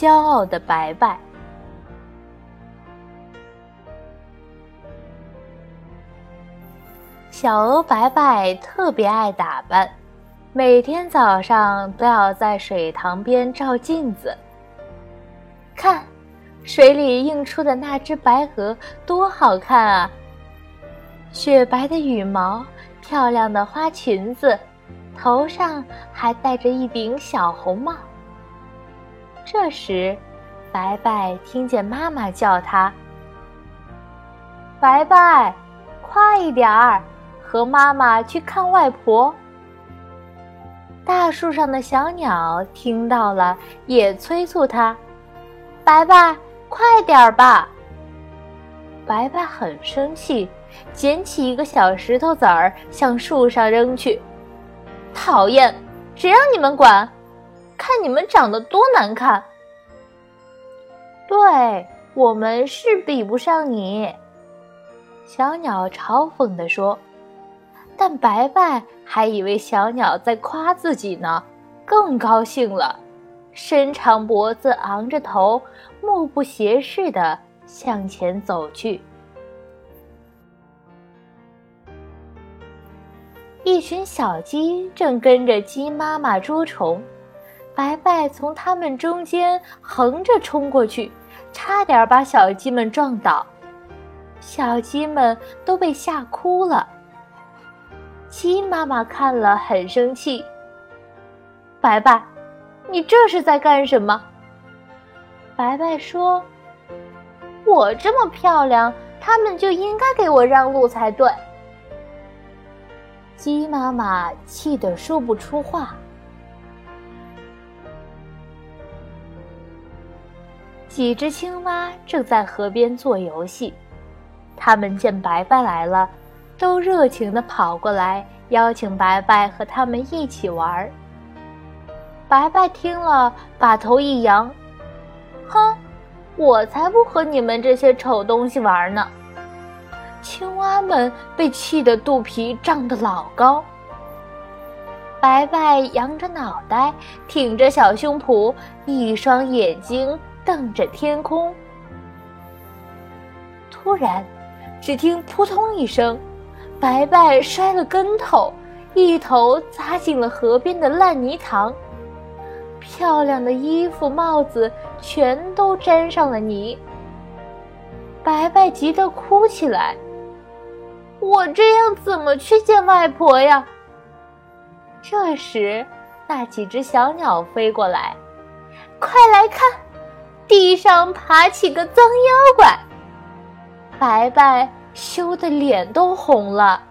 骄傲的白白。小鹅白白特别爱打扮，每天早上都要在水塘边照镜子。看，水里映出的那只白鹅多好看啊！雪白的羽毛，漂亮的花裙子，头上还戴着一顶小红帽。这时，白白听见妈妈叫他：“白白，快一点儿！”和妈妈去看外婆。大树上的小鸟听到了，也催促他：“白白，快点儿吧！”白白很生气，捡起一个小石头子儿向树上扔去。讨厌，谁让你们管？看你们长得多难看！对我们是比不上你，小鸟嘲讽地说。但白白还以为小鸟在夸自己呢，更高兴了，伸长脖子，昂着头，目不斜视地向前走去。一群小鸡正跟着鸡妈妈捉虫，白白从它们中间横着冲过去，差点把小鸡们撞倒，小鸡们都被吓哭了。鸡妈妈看了很生气。白白，你这是在干什么？白白说：“我这么漂亮，他们就应该给我让路才对。”鸡妈妈气得说不出话。几只青蛙正在河边做游戏，他们见白白来了。都热情地跑过来邀请白白和他们一起玩。白白听了，把头一扬：“哼，我才不和你们这些丑东西玩呢！”青蛙们被气得肚皮胀得老高。白白扬着脑袋，挺着小胸脯，一双眼睛瞪着天空。突然，只听“扑通”一声。白白摔了跟头，一头扎进了河边的烂泥塘。漂亮的衣服、帽子全都沾上了泥。白白急得哭起来：“我这样怎么去见外婆呀？”这时，那几只小鸟飞过来：“快来看，地上爬起个脏妖怪！”白白。羞得脸都红了。